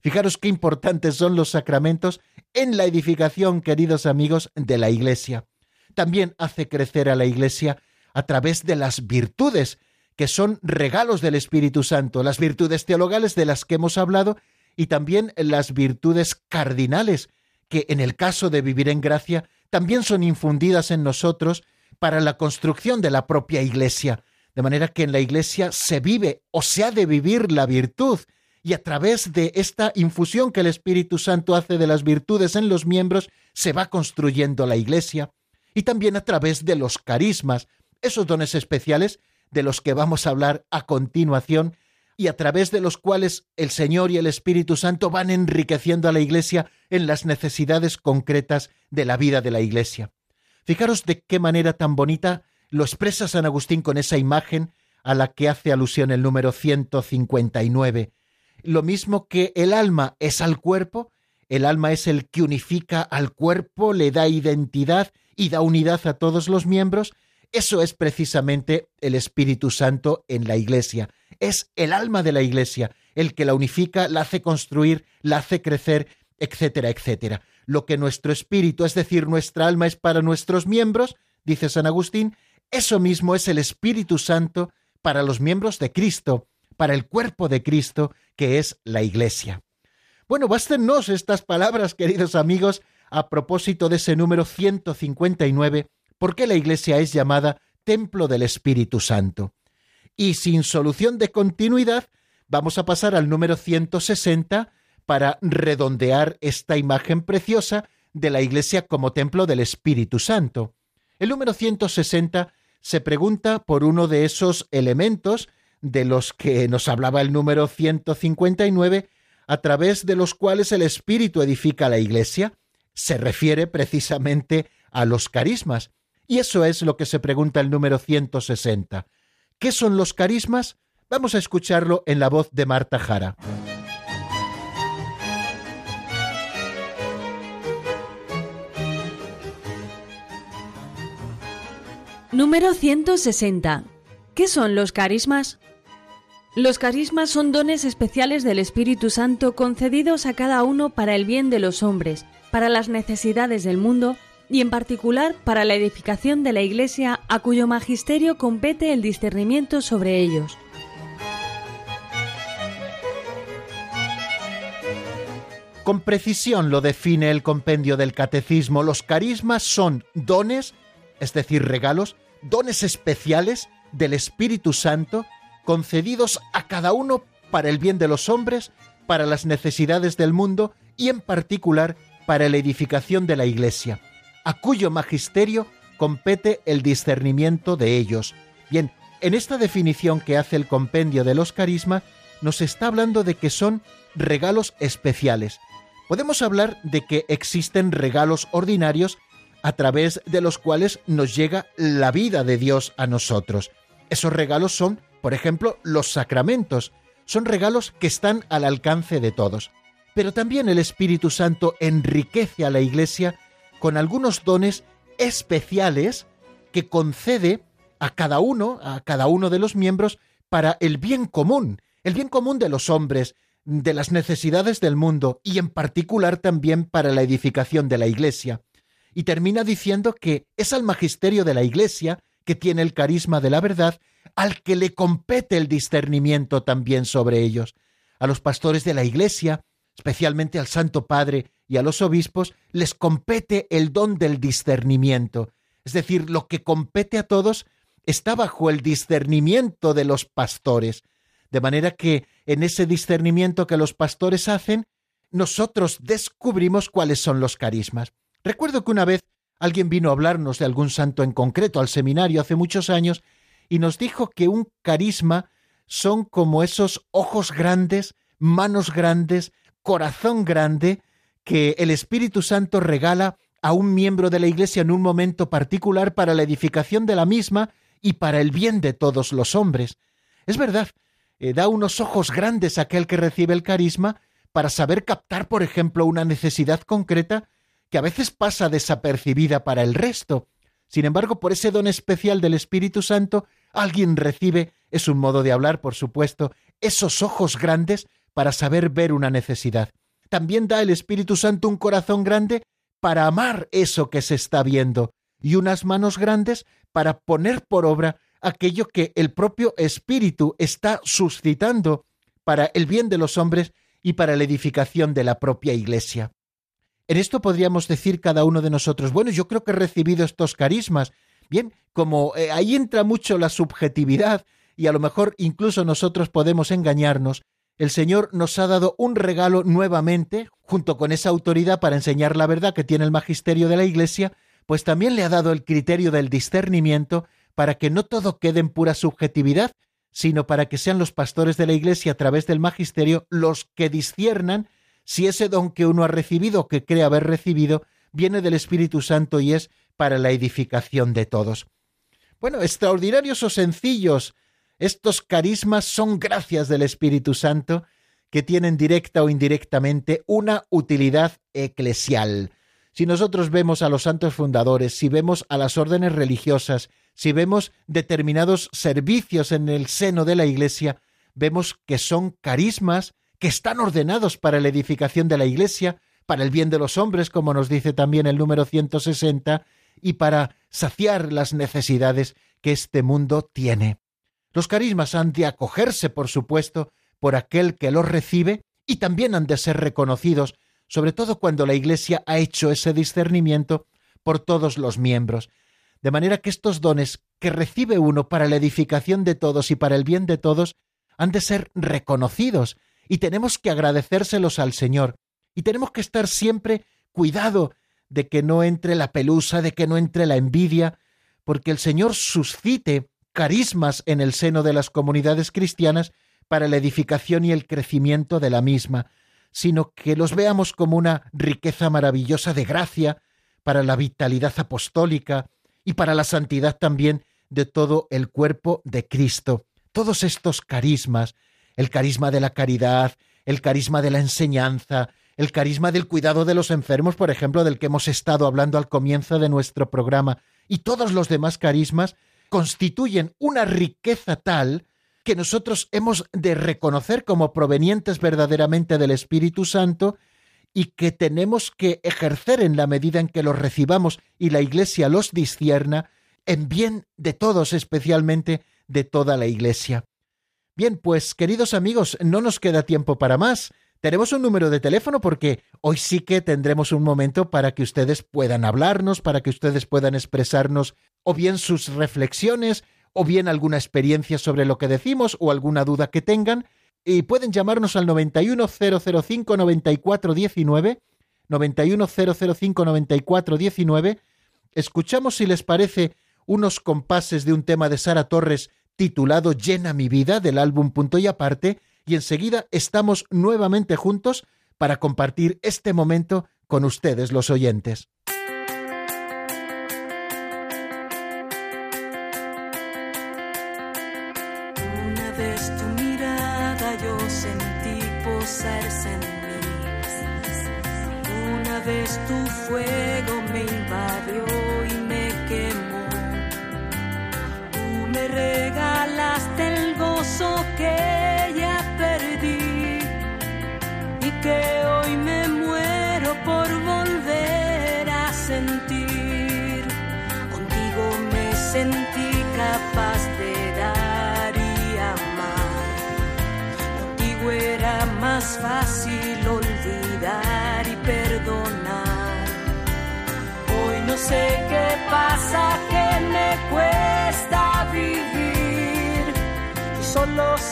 Fijaros qué importantes son los sacramentos en la edificación, queridos amigos, de la Iglesia. También hace crecer a la Iglesia a través de las virtudes, que son regalos del Espíritu Santo, las virtudes teologales de las que hemos hablado y también las virtudes cardinales, que en el caso de vivir en gracia también son infundidas en nosotros para la construcción de la propia Iglesia, de manera que en la Iglesia se vive o se ha de vivir la virtud, y a través de esta infusión que el Espíritu Santo hace de las virtudes en los miembros, se va construyendo la Iglesia, y también a través de los carismas, esos dones especiales de los que vamos a hablar a continuación y a través de los cuales el Señor y el Espíritu Santo van enriqueciendo a la Iglesia en las necesidades concretas de la vida de la Iglesia. Fijaros de qué manera tan bonita lo expresa San Agustín con esa imagen a la que hace alusión el número 159. Lo mismo que el alma es al cuerpo, el alma es el que unifica al cuerpo, le da identidad y da unidad a todos los miembros, eso es precisamente el Espíritu Santo en la Iglesia. Es el alma de la Iglesia, el que la unifica, la hace construir, la hace crecer, etcétera, etcétera. Lo que nuestro espíritu, es decir, nuestra alma es para nuestros miembros, dice San Agustín, eso mismo es el Espíritu Santo para los miembros de Cristo, para el cuerpo de Cristo, que es la Iglesia. Bueno, bástenos estas palabras, queridos amigos, a propósito de ese número 159 por qué la Iglesia es llamada templo del Espíritu Santo. Y sin solución de continuidad, vamos a pasar al número 160 para redondear esta imagen preciosa de la Iglesia como templo del Espíritu Santo. El número 160 se pregunta por uno de esos elementos de los que nos hablaba el número 159, a través de los cuales el Espíritu edifica la Iglesia. Se refiere precisamente a los carismas. Y eso es lo que se pregunta el número 160. ¿Qué son los carismas? Vamos a escucharlo en la voz de Marta Jara. Número 160. ¿Qué son los carismas? Los carismas son dones especiales del Espíritu Santo concedidos a cada uno para el bien de los hombres, para las necesidades del mundo y en particular para la edificación de la Iglesia a cuyo magisterio compete el discernimiento sobre ellos. Con precisión lo define el compendio del catecismo. Los carismas son dones, es decir, regalos, dones especiales del Espíritu Santo concedidos a cada uno para el bien de los hombres, para las necesidades del mundo y en particular para la edificación de la Iglesia, a cuyo magisterio compete el discernimiento de ellos. Bien, en esta definición que hace el compendio de los carismas, nos está hablando de que son regalos especiales, podemos hablar de que existen regalos ordinarios a través de los cuales nos llega la vida de Dios a nosotros. Esos regalos son, por ejemplo, los sacramentos. Son regalos que están al alcance de todos. Pero también el Espíritu Santo enriquece a la Iglesia con algunos dones especiales que concede a cada uno, a cada uno de los miembros, para el bien común, el bien común de los hombres, de las necesidades del mundo y en particular también para la edificación de la Iglesia. Y termina diciendo que es al magisterio de la Iglesia, que tiene el carisma de la verdad, al que le compete el discernimiento también sobre ellos. A los pastores de la Iglesia, especialmente al Santo Padre y a los obispos, les compete el don del discernimiento. Es decir, lo que compete a todos está bajo el discernimiento de los pastores. De manera que en ese discernimiento que los pastores hacen, nosotros descubrimos cuáles son los carismas. Recuerdo que una vez alguien vino a hablarnos de algún santo en concreto al seminario hace muchos años y nos dijo que un carisma son como esos ojos grandes, manos grandes, corazón grande que el Espíritu Santo regala a un miembro de la Iglesia en un momento particular para la edificación de la misma y para el bien de todos los hombres. Es verdad eh, da unos ojos grandes a aquel que recibe el carisma para saber captar, por ejemplo, una necesidad concreta que a veces pasa desapercibida para el resto. Sin embargo, por ese don especial del Espíritu Santo, alguien recibe, es un modo de hablar, por supuesto, esos ojos grandes para saber ver una necesidad. También da el Espíritu Santo un corazón grande para amar eso que se está viendo y unas manos grandes para poner por obra aquello que el propio Espíritu está suscitando para el bien de los hombres y para la edificación de la propia Iglesia. En esto podríamos decir cada uno de nosotros, bueno, yo creo que he recibido estos carismas. Bien, como eh, ahí entra mucho la subjetividad y a lo mejor incluso nosotros podemos engañarnos, el Señor nos ha dado un regalo nuevamente, junto con esa autoridad para enseñar la verdad que tiene el magisterio de la Iglesia, pues también le ha dado el criterio del discernimiento para que no todo quede en pura subjetividad, sino para que sean los pastores de la Iglesia a través del magisterio los que disciernan si ese don que uno ha recibido o que cree haber recibido viene del Espíritu Santo y es para la edificación de todos. Bueno, extraordinarios o sencillos, estos carismas son gracias del Espíritu Santo que tienen directa o indirectamente una utilidad eclesial. Si nosotros vemos a los santos fundadores, si vemos a las órdenes religiosas, si vemos determinados servicios en el seno de la Iglesia, vemos que son carismas que están ordenados para la edificación de la Iglesia, para el bien de los hombres, como nos dice también el número 160, y para saciar las necesidades que este mundo tiene. Los carismas han de acogerse, por supuesto, por aquel que los recibe y también han de ser reconocidos, sobre todo cuando la Iglesia ha hecho ese discernimiento por todos los miembros. De manera que estos dones que recibe uno para la edificación de todos y para el bien de todos han de ser reconocidos y tenemos que agradecérselos al Señor y tenemos que estar siempre cuidado de que no entre la pelusa, de que no entre la envidia, porque el Señor suscite carismas en el seno de las comunidades cristianas para la edificación y el crecimiento de la misma, sino que los veamos como una riqueza maravillosa de gracia para la vitalidad apostólica, y para la santidad también de todo el cuerpo de Cristo. Todos estos carismas, el carisma de la caridad, el carisma de la enseñanza, el carisma del cuidado de los enfermos, por ejemplo, del que hemos estado hablando al comienzo de nuestro programa, y todos los demás carismas constituyen una riqueza tal que nosotros hemos de reconocer como provenientes verdaderamente del Espíritu Santo y que tenemos que ejercer en la medida en que los recibamos y la Iglesia los discierna, en bien de todos, especialmente de toda la Iglesia. Bien, pues queridos amigos, no nos queda tiempo para más. Tenemos un número de teléfono porque hoy sí que tendremos un momento para que ustedes puedan hablarnos, para que ustedes puedan expresarnos o bien sus reflexiones, o bien alguna experiencia sobre lo que decimos o alguna duda que tengan, y pueden llamarnos al 910059419, 910059419. Escuchamos si les parece unos compases de un tema de Sara Torres titulado Llena mi vida del álbum Punto y aparte, y enseguida estamos nuevamente juntos para compartir este momento con ustedes los oyentes.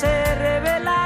Solo sé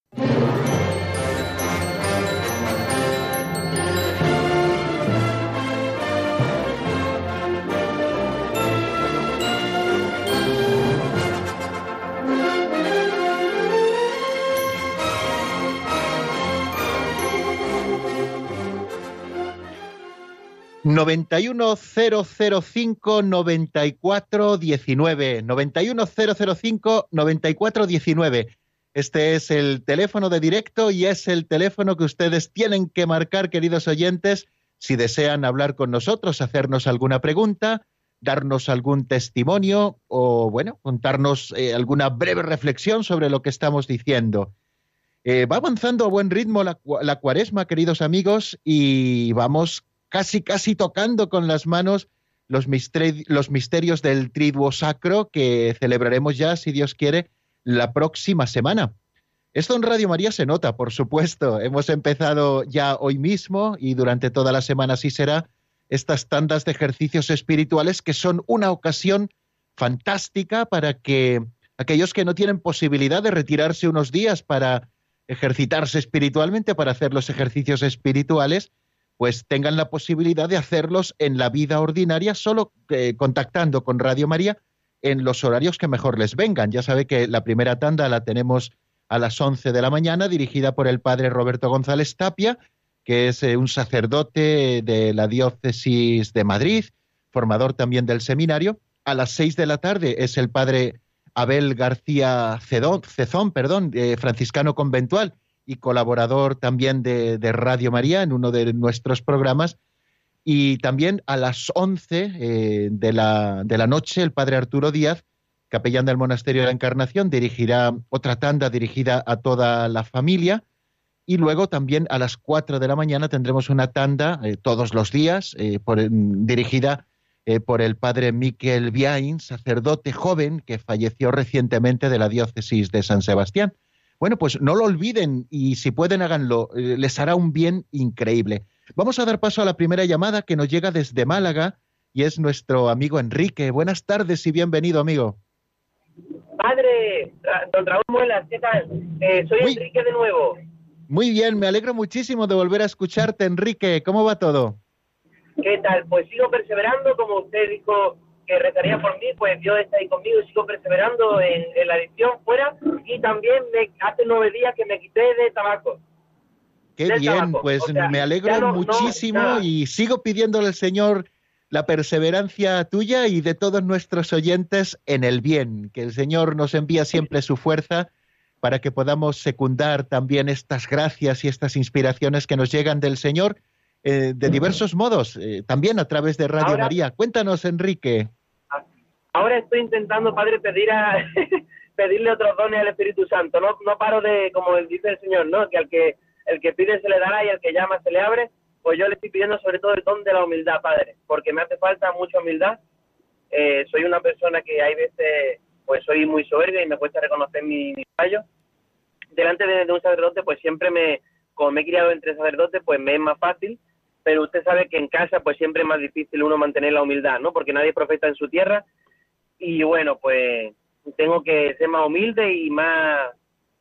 91005 9419 91005 9419 Este es el teléfono de directo y es el teléfono que ustedes tienen que marcar, queridos oyentes, si desean hablar con nosotros, hacernos alguna pregunta, darnos algún testimonio o, bueno, contarnos eh, alguna breve reflexión sobre lo que estamos diciendo. Eh, va avanzando a buen ritmo la, la cuaresma, queridos amigos, y vamos casi, casi tocando con las manos los, misterios del triduo sacro que celebraremos ya, si Dios quiere, la próxima semana. Esto en Radio María se nota, por supuesto. Hemos empezado ya hoy mismo y durante toda la semana así será estas tandas de ejercicios espirituales que son una ocasión fantástica para que aquellos que no tienen posibilidad de retirarse unos días para ejercitarse espiritualmente, para hacer los ejercicios espirituales, pues tengan la posibilidad de hacerlos en la vida ordinaria, solo eh, contactando con Radio María en los horarios que mejor les vengan. Ya sabe que la primera tanda la tenemos a las 11 de la mañana, dirigida por el padre Roberto González Tapia, que es eh, un sacerdote de la diócesis de Madrid, formador también del seminario. A las 6 de la tarde es el padre Abel García Cezón, perdón, eh, franciscano conventual, y colaborador también de, Radio María en uno de nuestros programas. Y también a las 11 eh, de, la, de la noche, el padre Arturo Díaz, capellán del Monasterio de la Encarnación, dirigirá otra tanda dirigida a toda la familia. Y luego también a las 4 de la mañana tendremos una tanda eh, todos los días eh, dirigida por el padre Miquel Viain, sacerdote joven que falleció recientemente de la diócesis de San Sebastián. Bueno, pues no lo olviden y si pueden háganlo, eh, les hará un bien increíble. Vamos a dar paso a la primera llamada que nos llega desde Málaga y es nuestro amigo Enrique. Buenas tardes y bienvenido, amigo. Padre, don Raúl Muelas, ¿qué tal? Eh, soy Enrique de nuevo. Muy bien, me alegro muchísimo de volver a escucharte, Enrique. ¿Cómo va todo? ¿Qué tal? Pues sigo perseverando, como usted dijo que rezaría por mí, pues Dios está ahí conmigo y sigo perseverando en, la edición fuera y también me, hace nueve días que me quité de tabaco. Qué bien, pues me alegro muchísimo y sigo pidiéndole al Señor la perseverancia tuya y de todos nuestros oyentes en el bien, que el Señor nos envía siempre su fuerza para que podamos secundar también estas gracias y estas inspiraciones que nos llegan del Señor eh, de diversos modos, eh, también a través de Radio María. Cuéntanos, Enrique. Ahora estoy intentando, Padre, pedir a, (laughs) pedirle otros dones al Espíritu Santo. No, no paro de, como dice el Señor, ¿no? Que al que el que pide se le dará y al que llama se le abre. Pues yo le estoy pidiendo sobre todo el don de la humildad, Padre, porque me hace falta mucha humildad. Eh, soy una persona que hay veces, pues soy muy soberbia y me cuesta reconocer mi, mi fallo. Delante de, de, un sacerdote, pues siempre me, como me he criado entre sacerdotes, pues me es más fácil pero usted sabe que en casa pues siempre es más difícil uno mantener la humildad, ¿no? Porque nadie profeta en su tierra y bueno, pues tengo que ser más humilde y más,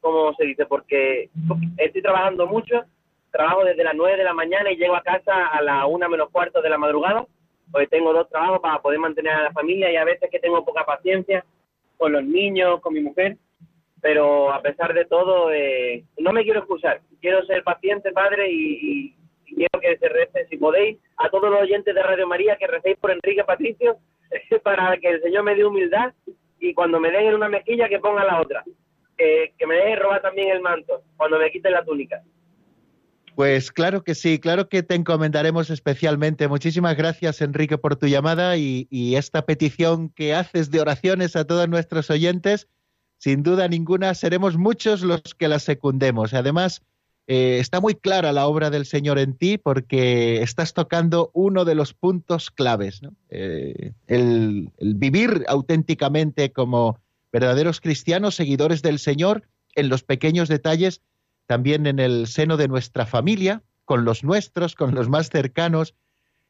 ¿cómo se dice? Porque estoy trabajando mucho, trabajo desde las 9 de la mañana y llego a casa a la una menos cuarto de la madrugada, pues tengo dos trabajos para poder mantener a la familia y a veces que tengo poca paciencia con los niños, con mi mujer, pero a pesar de todo, eh, no me quiero excusar, quiero ser paciente, padre, y quiero que se rece, si podéis, a todos los oyentes de Radio María, que recéis por Enrique Patricio, (laughs) para que el Señor me dé humildad y cuando me den en una mejilla que ponga la otra. que me deje robar también el manto cuando me quiten la túnica. Pues claro que sí, claro que te encomendaremos especialmente. Muchísimas gracias, Enrique, por tu llamada y, y, esta petición que haces de oraciones a todos nuestros oyentes. Sin duda ninguna, seremos muchos los que la secundemos. Además, eh, está muy clara la obra del Señor en ti porque estás tocando uno de los puntos claves, eh, el, vivir auténticamente como verdaderos cristianos, seguidores del Señor, en los pequeños detalles, también en el seno de nuestra familia, con los nuestros, con los más cercanos.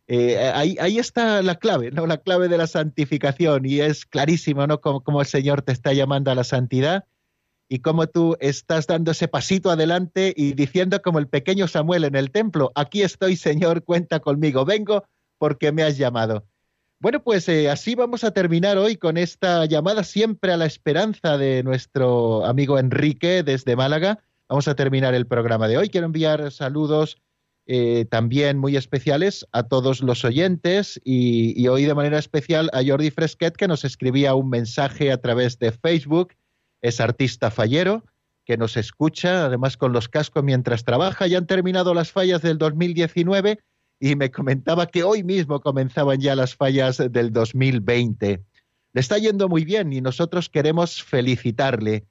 Eh, ahí, está la clave, ¿no? La clave de la santificación y es clarísimo, ¿no? como el Señor te está llamando a la santidad y cómo tú estás dando ese pasito adelante y diciendo como el pequeño Samuel en el templo, aquí estoy Señor, cuenta conmigo, vengo porque me has llamado. Bueno, pues eh, así vamos a terminar hoy con esta llamada siempre a la esperanza de nuestro amigo Enrique desde Málaga. Vamos a terminar el programa de hoy. Quiero enviar saludos eh, también muy especiales a todos los oyentes y, y hoy de manera especial a Jordi Fresquet que nos escribía un mensaje a través de Facebook es artista fallero que nos escucha, además con los cascos mientras trabaja. Ya han terminado las fallas del 2019 y me comentaba que hoy mismo comenzaban ya las fallas del 2020. Le está yendo muy bien y nosotros queremos felicitarle.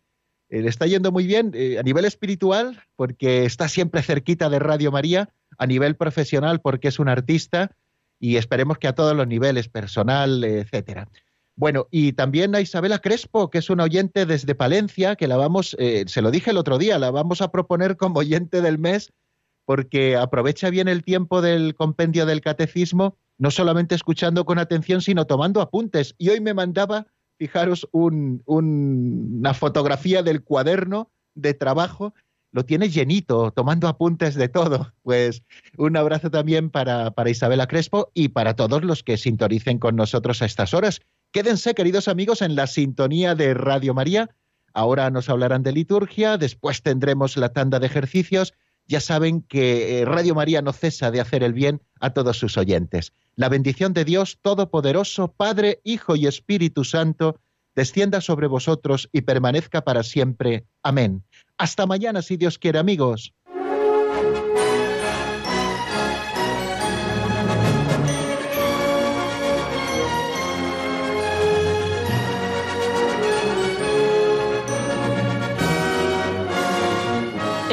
Eh, le está yendo muy bien eh, a nivel espiritual porque está siempre cerquita de Radio María, a nivel profesional porque es un artista y esperemos que a todos los niveles, personal, etcétera. Bueno, y también a Isabela Crespo, que es una oyente desde Palencia, que la vamos, eh, se lo dije el otro día, la vamos a proponer como oyente del mes, porque aprovecha bien el tiempo del compendio del catecismo no solamente escuchando con atención, sino tomando apuntes. Y hoy me mandaba, fijaros, una fotografía del cuaderno de trabajo lo tiene llenito, tomando apuntes de todo. Pues un abrazo también para, para Isabela Crespo y para todos los que sintonicen con nosotros a estas horas. Quédense, queridos amigos, en la sintonía de Radio María. Ahora nos hablarán de liturgia, después tendremos la tanda de ejercicios. Ya saben que eh, Radio María no cesa de hacer el bien a todos sus oyentes. La bendición de Dios Todopoderoso, Padre, Hijo y Espíritu Santo, descienda sobre vosotros y permanezca para siempre. Amén. Hasta mañana, si Dios quiere, amigos.